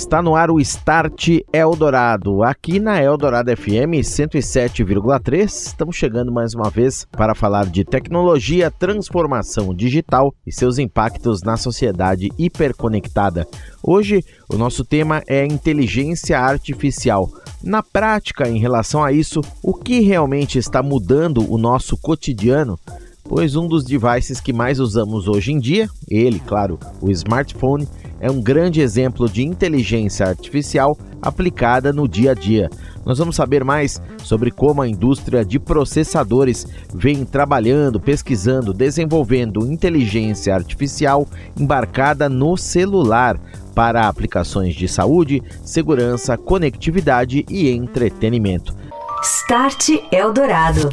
Está no ar o Start Eldorado, aqui na Eldorado FM 107,3. Estamos chegando mais uma vez para falar de tecnologia, transformação digital e seus impactos na sociedade hiperconectada. Hoje, o nosso tema é inteligência artificial. Na prática, em relação a isso, o que realmente está mudando o nosso cotidiano? Pois um dos devices que mais usamos hoje em dia, ele, claro, o smartphone, é um grande exemplo de inteligência artificial aplicada no dia a dia. Nós vamos saber mais sobre como a indústria de processadores vem trabalhando, pesquisando, desenvolvendo inteligência artificial embarcada no celular para aplicações de saúde, segurança, conectividade e entretenimento. Start Eldorado.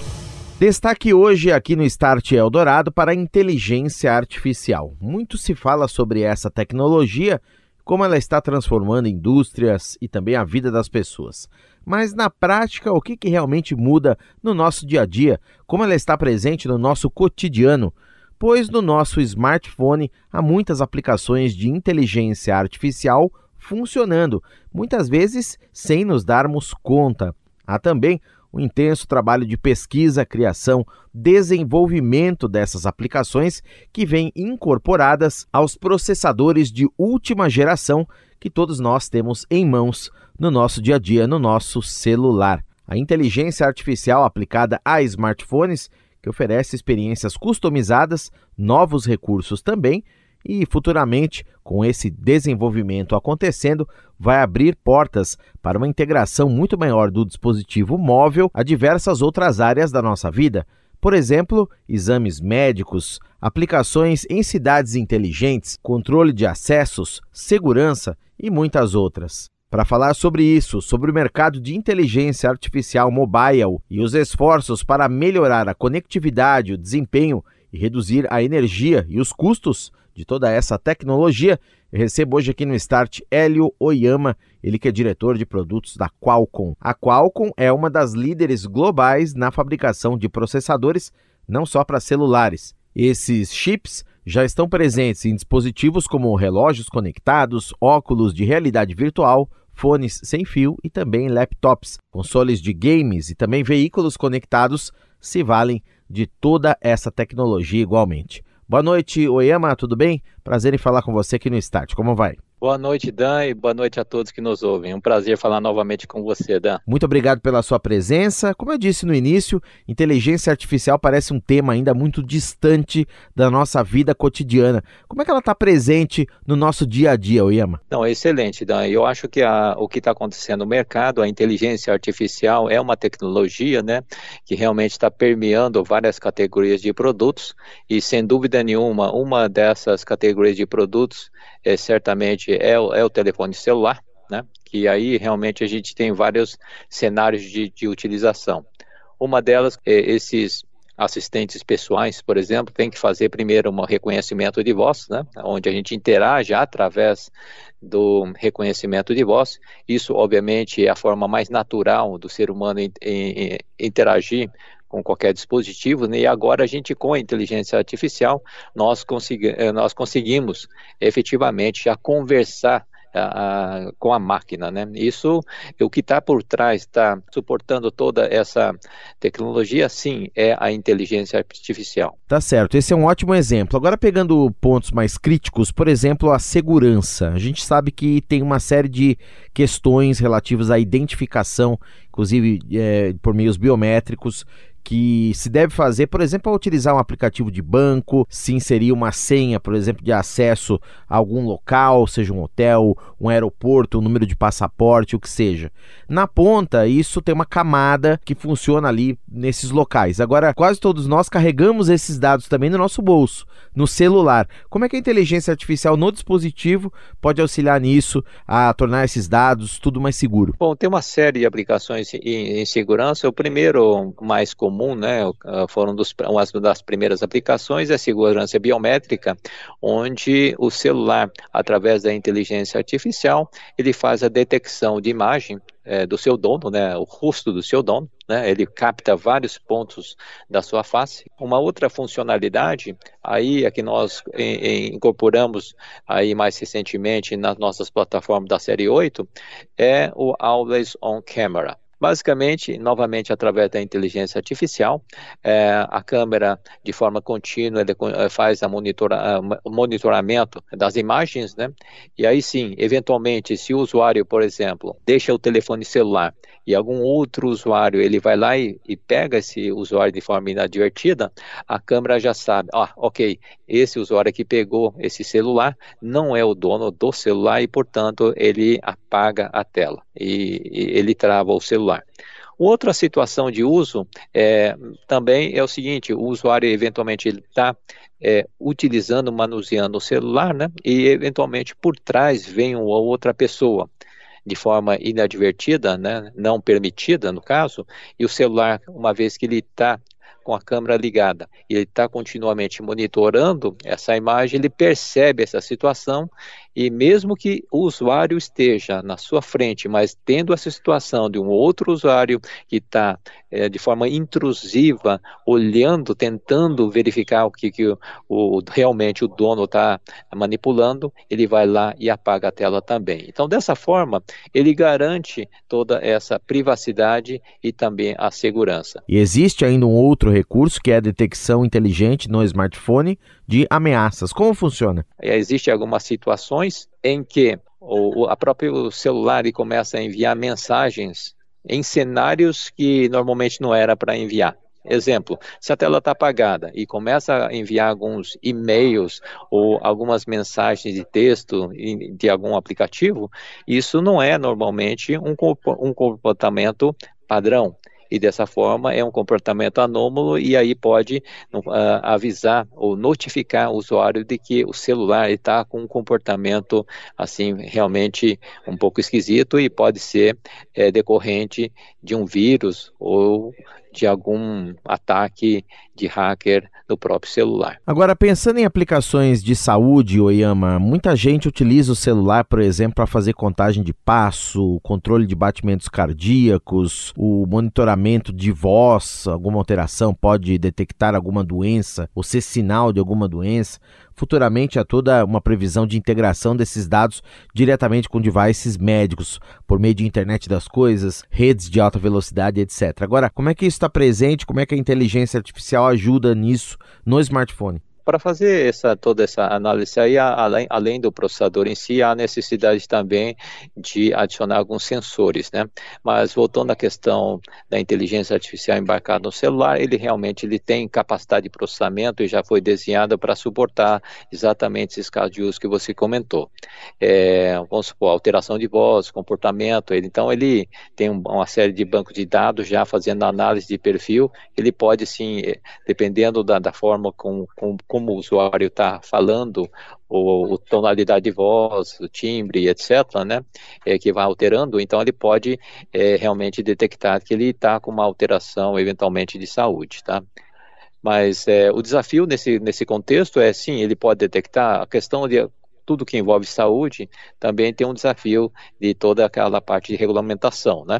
Destaque hoje aqui no Start Eldorado para a inteligência artificial. Muito se fala sobre essa tecnologia, como ela está transformando indústrias e também a vida das pessoas. Mas na prática, o que, que realmente muda no nosso dia a dia? Como ela está presente no nosso cotidiano? Pois no nosso smartphone há muitas aplicações de inteligência artificial funcionando, muitas vezes sem nos darmos conta. Há também um intenso trabalho de pesquisa, criação, desenvolvimento dessas aplicações que vêm incorporadas aos processadores de última geração que todos nós temos em mãos no nosso dia a dia, no nosso celular. A inteligência artificial aplicada a smartphones, que oferece experiências customizadas, novos recursos também e futuramente, com esse desenvolvimento acontecendo, vai abrir portas para uma integração muito maior do dispositivo móvel a diversas outras áreas da nossa vida. Por exemplo, exames médicos, aplicações em cidades inteligentes, controle de acessos, segurança e muitas outras. Para falar sobre isso, sobre o mercado de inteligência artificial mobile e os esforços para melhorar a conectividade, o desempenho e reduzir a energia e os custos, de toda essa tecnologia. Eu recebo hoje aqui no Start Hélio Oyama, ele que é diretor de produtos da Qualcomm. A Qualcomm é uma das líderes globais na fabricação de processadores, não só para celulares. Esses chips já estão presentes em dispositivos como relógios conectados, óculos de realidade virtual, fones sem fio e também laptops. Consoles de games e também veículos conectados se valem de toda essa tecnologia igualmente. Boa noite, Oyama, tudo bem? Prazer em falar com você aqui no Start. Como vai? Boa noite, Dan, e boa noite a todos que nos ouvem. Um prazer falar novamente com você, Dan. Muito obrigado pela sua presença. Como eu disse no início, inteligência artificial parece um tema ainda muito distante da nossa vida cotidiana. Como é que ela está presente no nosso dia a dia, Oyama? Não, é excelente, Dan. Eu acho que a, o que está acontecendo no mercado, a inteligência artificial é uma tecnologia, né, que realmente está permeando várias categorias de produtos e, sem dúvida nenhuma, uma dessas categorias de produtos é, certamente é o, é o telefone celular, né? que aí realmente a gente tem vários cenários de, de utilização. Uma delas, é esses assistentes pessoais, por exemplo, tem que fazer primeiro um reconhecimento de voz, né, onde a gente interage através do reconhecimento de voz. Isso, obviamente, é a forma mais natural do ser humano in, in, interagir com qualquer dispositivo, né? e agora a gente, com a inteligência artificial, nós, consegui eh, nós conseguimos efetivamente já conversar a, com a máquina, né? Isso, o que está por trás, está suportando toda essa tecnologia, sim, é a inteligência artificial. Tá certo, esse é um ótimo exemplo. Agora pegando pontos mais críticos, por exemplo, a segurança. A gente sabe que tem uma série de questões relativas à identificação, inclusive é, por meios biométricos, que se deve fazer, por exemplo, ao utilizar um aplicativo de banco, se inserir uma senha, por exemplo, de acesso a algum local, seja um hotel, um aeroporto, um número de passaporte, o que seja. Na ponta, isso tem uma camada que funciona ali nesses locais. Agora, quase todos nós carregamos esses dados também no nosso bolso, no celular. Como é que a inteligência artificial no dispositivo pode auxiliar nisso, a tornar esses dados tudo mais seguro? Bom, tem uma série de aplicações em, em segurança. O primeiro, mais comum, né, foram dos, uma das primeiras aplicações, é a segurança biométrica, onde o celular, através da inteligência artificial, ele faz a detecção de imagem é, do seu dono, né, o rosto do seu dono, né, ele capta vários pontos da sua face. Uma outra funcionalidade, aí é que nós em, em, incorporamos aí mais recentemente nas nossas plataformas da série 8, é o Always On Camera. Basicamente, novamente através da inteligência artificial, é, a câmera de forma contínua é, faz a monitora, monitoramento das imagens, né? E aí sim, eventualmente, se o usuário, por exemplo, deixa o telefone celular e algum outro usuário ele vai lá e, e pega esse usuário de forma inadvertida, a câmera já sabe, ah, ok, esse usuário que pegou esse celular não é o dono do celular e, portanto, ele apaga a tela e, e ele trava o celular. Outra situação de uso é, também é o seguinte: o usuário eventualmente está é, utilizando, manuseando o celular, né? E eventualmente por trás vem uma outra pessoa de forma inadvertida, né, não permitida no caso, e o celular, uma vez que ele está com a câmera ligada e ele está continuamente monitorando essa imagem, ele percebe essa situação e mesmo que o usuário esteja na sua frente, mas tendo essa situação de um outro usuário que está é, de forma intrusiva, olhando, tentando verificar o que, que o, o realmente o dono está manipulando, ele vai lá e apaga a tela também. Então, dessa forma, ele garante toda essa privacidade e também a segurança. E existe ainda um outro recurso que é a detecção inteligente no smartphone de ameaças. Como funciona? Existem algumas situações em que o, a próprio celular começa a enviar mensagens em cenários que normalmente não era para enviar. Exemplo, se a tela está apagada e começa a enviar alguns e-mails ou algumas mensagens de texto de algum aplicativo, isso não é normalmente um, um comportamento padrão e dessa forma é um comportamento anômalo e aí pode uh, avisar ou notificar o usuário de que o celular está com um comportamento assim realmente um pouco esquisito e pode ser é, decorrente de um vírus ou de algum ataque de hacker no próprio celular. Agora, pensando em aplicações de saúde, Oyama, muita gente utiliza o celular, por exemplo, para fazer contagem de passo, controle de batimentos cardíacos, o monitoramento de voz, alguma alteração pode detectar alguma doença ou ser sinal de alguma doença. Futuramente há toda uma previsão de integração desses dados diretamente com devices médicos, por meio de internet das coisas, redes de alta velocidade, etc. Agora, como é que isso está presente? Como é que a inteligência artificial ajuda nisso no smartphone? Para fazer essa, toda essa análise aí, além, além do processador em si, há necessidade também de adicionar alguns sensores, né? Mas voltando à questão da inteligência artificial embarcada no celular, ele realmente ele tem capacidade de processamento e já foi desenhado para suportar exatamente esses casos de uso que você comentou. É, vamos supor, alteração de voz, comportamento, ele, então ele tem uma série de bancos de dados já fazendo análise de perfil, ele pode sim, eh, dependendo da, da forma com, com, com como o usuário está falando, ou, ou, tonalidade de voz, o timbre, etc., né, é, que vai alterando, então ele pode é, realmente detectar que ele está com uma alteração, eventualmente, de saúde, tá? Mas é, o desafio nesse, nesse contexto é, sim, ele pode detectar a questão de tudo que envolve saúde, também tem um desafio de toda aquela parte de regulamentação, né?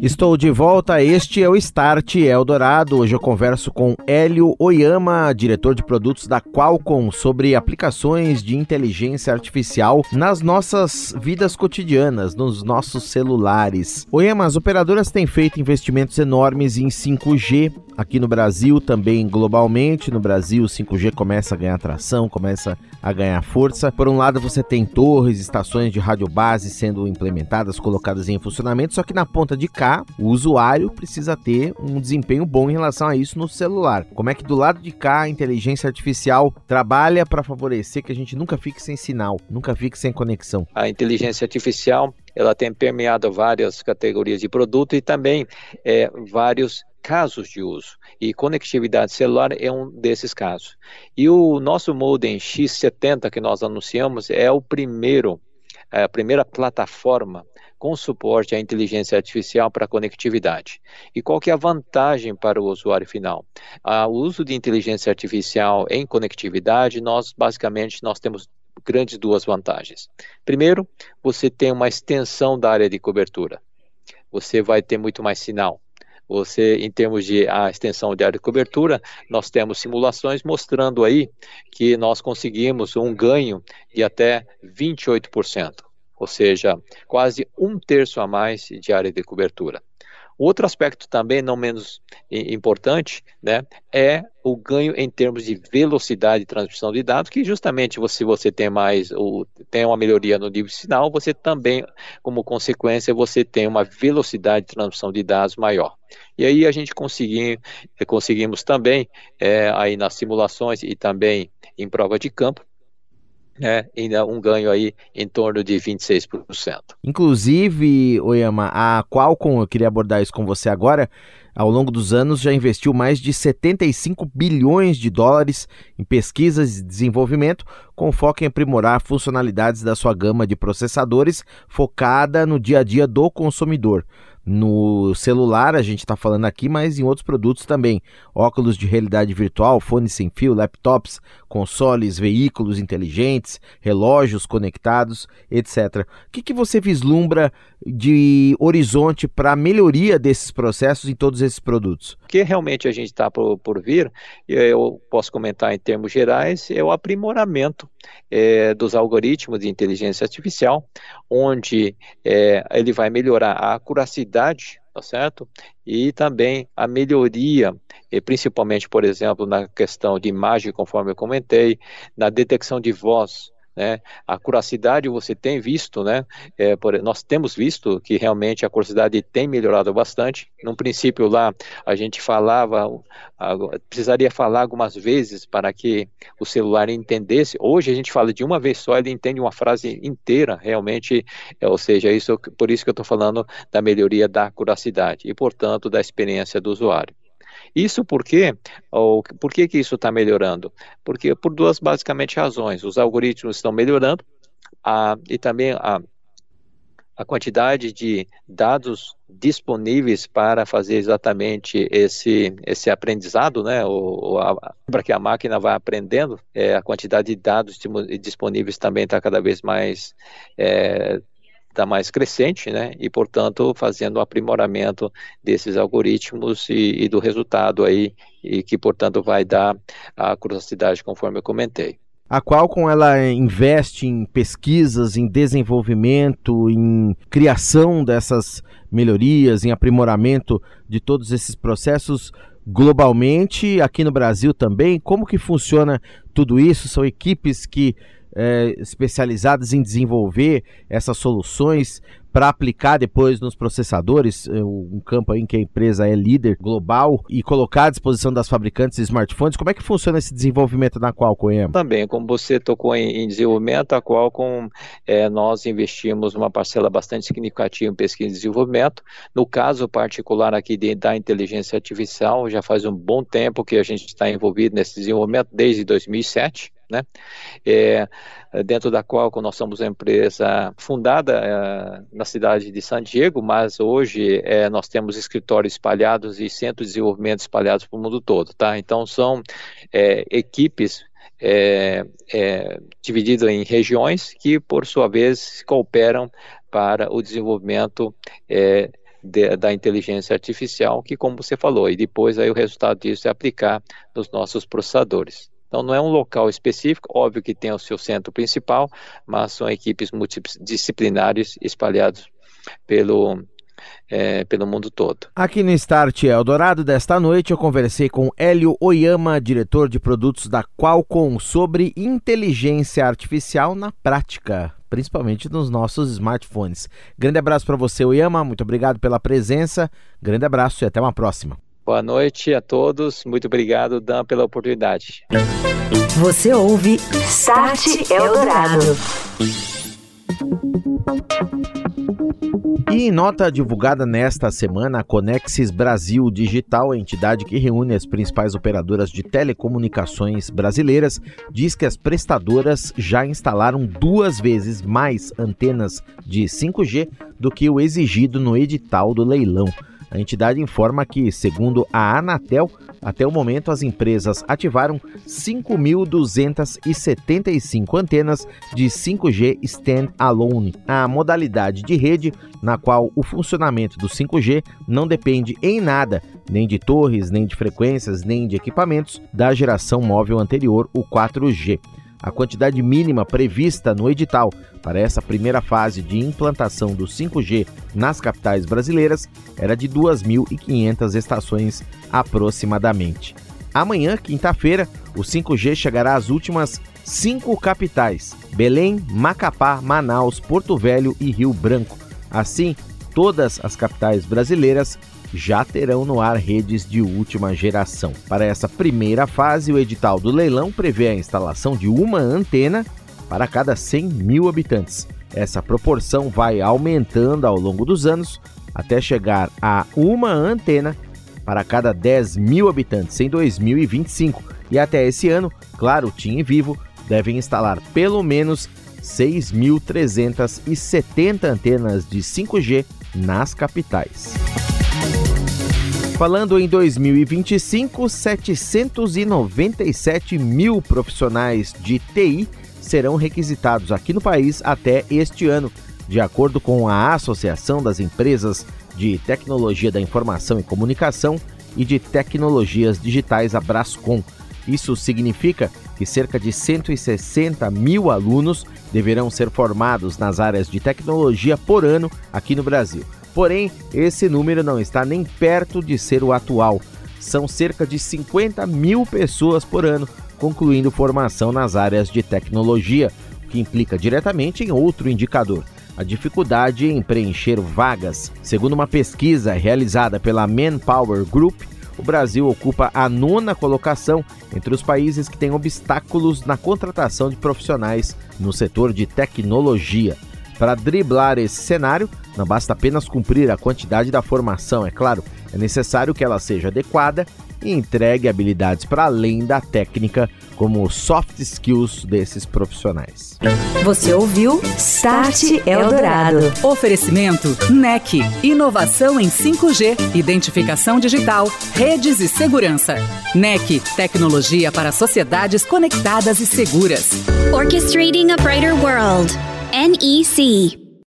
Estou de volta, este é o Start Eldorado. Hoje eu converso com Hélio Oyama, diretor de produtos da Qualcomm, sobre aplicações de inteligência artificial nas nossas vidas cotidianas, nos nossos celulares. Oyama, as operadoras têm feito investimentos enormes em 5G aqui no Brasil, também globalmente. No Brasil, o 5G começa a ganhar tração, começa a ganhar força. Por um lado, você tem torres, estações de rádio base sendo implementadas, colocadas em funcionamento, só que na ponta de cá, o usuário precisa ter um desempenho bom em relação a isso no celular. Como é que do lado de cá a inteligência artificial trabalha para favorecer que a gente nunca fique sem sinal, nunca fique sem conexão? A inteligência artificial ela tem permeado várias categorias de produto e também é, vários casos de uso. E conectividade celular é um desses casos. E o nosso modem X70 que nós anunciamos é o primeiro, é a primeira plataforma com suporte à inteligência artificial para conectividade. E qual que é a vantagem para o usuário final? Ah, o uso de inteligência artificial em conectividade, nós basicamente nós temos grandes duas vantagens. Primeiro, você tem uma extensão da área de cobertura. Você vai ter muito mais sinal. Você, em termos de a extensão de área de cobertura, nós temos simulações mostrando aí que nós conseguimos um ganho de até 28%, ou seja, quase um terço a mais de área de cobertura. Outro aspecto também não menos importante, né, é o ganho em termos de velocidade de transmissão de dados, que justamente se você tem mais, ou tem uma melhoria no nível sinal, você também, como consequência, você tem uma velocidade de transmissão de dados maior. E aí a gente consegui, conseguimos também, é, aí nas simulações e também em prova de campo, né, ainda um ganho aí em torno de 26%. Inclusive, Oyama, a Qualcomm, eu queria abordar isso com você agora, ao longo dos anos já investiu mais de 75 bilhões de dólares em pesquisas e desenvolvimento, com foco em aprimorar funcionalidades da sua gama de processadores focada no dia a dia do consumidor no celular, a gente está falando aqui, mas em outros produtos também. Óculos de realidade virtual, fones sem fio, laptops, consoles, veículos inteligentes, relógios conectados, etc. O que, que você vislumbra de horizonte para a melhoria desses processos em todos esses produtos? O que realmente a gente está por, por vir, eu posso comentar em termos gerais, é o aprimoramento é, dos algoritmos de inteligência artificial, onde é, ele vai melhorar a acuracidade tá certo? E também a melhoria, principalmente, por exemplo, na questão de imagem, conforme eu comentei, na detecção de voz, né? A curacidade você tem visto, né? É, por, nós temos visto que realmente a curacidade tem melhorado bastante. No princípio lá a gente falava, a, precisaria falar algumas vezes para que o celular entendesse. Hoje a gente fala de uma vez só, ele entende uma frase inteira, realmente. É, ou seja, isso por isso que eu estou falando da melhoria da curacidade e, portanto, da experiência do usuário. Isso porque, ou, por que, que isso está melhorando? Porque por duas basicamente razões. Os algoritmos estão melhorando a, e também a, a quantidade de dados disponíveis para fazer exatamente esse, esse aprendizado, né, para que a máquina vá aprendendo, é, a quantidade de dados disponíveis também está cada vez mais é, está mais crescente, né? E, portanto, fazendo um aprimoramento desses algoritmos e, e, do resultado aí, e que, portanto, vai dar a curiosidade, conforme eu comentei. A Qualcomm ela investe em pesquisas, em desenvolvimento, em criação dessas melhorias, em aprimoramento de todos esses processos globalmente, aqui no Brasil também. Como que funciona tudo isso? São equipes que é, especializadas em desenvolver essas soluções para aplicar depois nos processadores, é, um campo em que a empresa é líder global e colocar à disposição das fabricantes de smartphones. Como é que funciona esse desenvolvimento na Qualcomm? Também, como você tocou em, em desenvolvimento, a Qualcomm é, nós investimos uma parcela bastante significativa em pesquisa e desenvolvimento. No caso particular aqui de, da inteligência artificial, já faz um bom tempo que a gente está envolvido nesse desenvolvimento, desde 2007 né? É, dentro da qual nós somos uma empresa fundada é, na cidade de San Diego, mas hoje é, nós temos escritórios espalhados e centros de desenvolvimento espalhados para o mundo todo, tá? Então são é, equipes é, é, divididas em regiões que, por sua vez, cooperam para o desenvolvimento de, da inteligência artificial, que, como você falou, e depois aí o resultado disso é aplicar nos nossos processadores. Então, não é um local específico, óbvio que tem o seu centro principal, mas são equipes multidisciplinares espalhados pelo, é, pelo mundo todo. Aqui no Start Eldorado desta noite eu conversei com Hélio Oyama, diretor de produtos da Qualcomm, sobre inteligência artificial na prática, principalmente nos nossos smartphones. Grande abraço para você, Oyama, muito obrigado pela presença, grande abraço e até uma próxima. Boa noite a todos, muito obrigado, Dan, pela oportunidade. Você ouve Start Eldorado. E em nota divulgada nesta semana, a Conexis Brasil Digital, a entidade que reúne as principais operadoras de telecomunicações brasileiras, diz que as prestadoras já instalaram duas vezes mais antenas de 5G do que o exigido no edital do leilão. A entidade informa que, segundo a Anatel, até o momento as empresas ativaram 5.275 antenas de 5G Standalone, a modalidade de rede na qual o funcionamento do 5G não depende em nada nem de torres, nem de frequências, nem de equipamentos da geração móvel anterior, o 4G. A quantidade mínima prevista no edital para essa primeira fase de implantação do 5G nas capitais brasileiras era de 2.500 estações aproximadamente. Amanhã, quinta-feira, o 5G chegará às últimas cinco capitais: Belém, Macapá, Manaus, Porto Velho e Rio Branco. Assim, todas as capitais brasileiras já terão no ar redes de última geração. Para essa primeira fase, o edital do leilão prevê a instalação de uma antena para cada 100 mil habitantes. Essa proporção vai aumentando ao longo dos anos até chegar a uma antena para cada 10 mil habitantes em 2025. E até esse ano, claro, TIM e Vivo devem instalar pelo menos 6.370 antenas de 5G nas capitais. Falando em 2025, 797 mil profissionais de TI serão requisitados aqui no país até este ano, de acordo com a Associação das Empresas de Tecnologia da Informação e Comunicação e de Tecnologias Digitais, a Brascom. Isso significa que cerca de 160 mil alunos deverão ser formados nas áreas de tecnologia por ano aqui no Brasil. Porém, esse número não está nem perto de ser o atual. São cerca de 50 mil pessoas por ano concluindo formação nas áreas de tecnologia, o que implica diretamente em outro indicador, a dificuldade em preencher vagas. Segundo uma pesquisa realizada pela Manpower Group, o Brasil ocupa a nona colocação entre os países que têm obstáculos na contratação de profissionais no setor de tecnologia. Para driblar esse cenário, não basta apenas cumprir a quantidade da formação, é claro, é necessário que ela seja adequada e entregue habilidades para além da técnica, como soft skills desses profissionais. Você ouviu Start Eldorado. Oferecimento NEC. Inovação em 5G, identificação digital, redes e segurança. NEC. Tecnologia para sociedades conectadas e seguras. Orchestrating a Brighter World. NEC.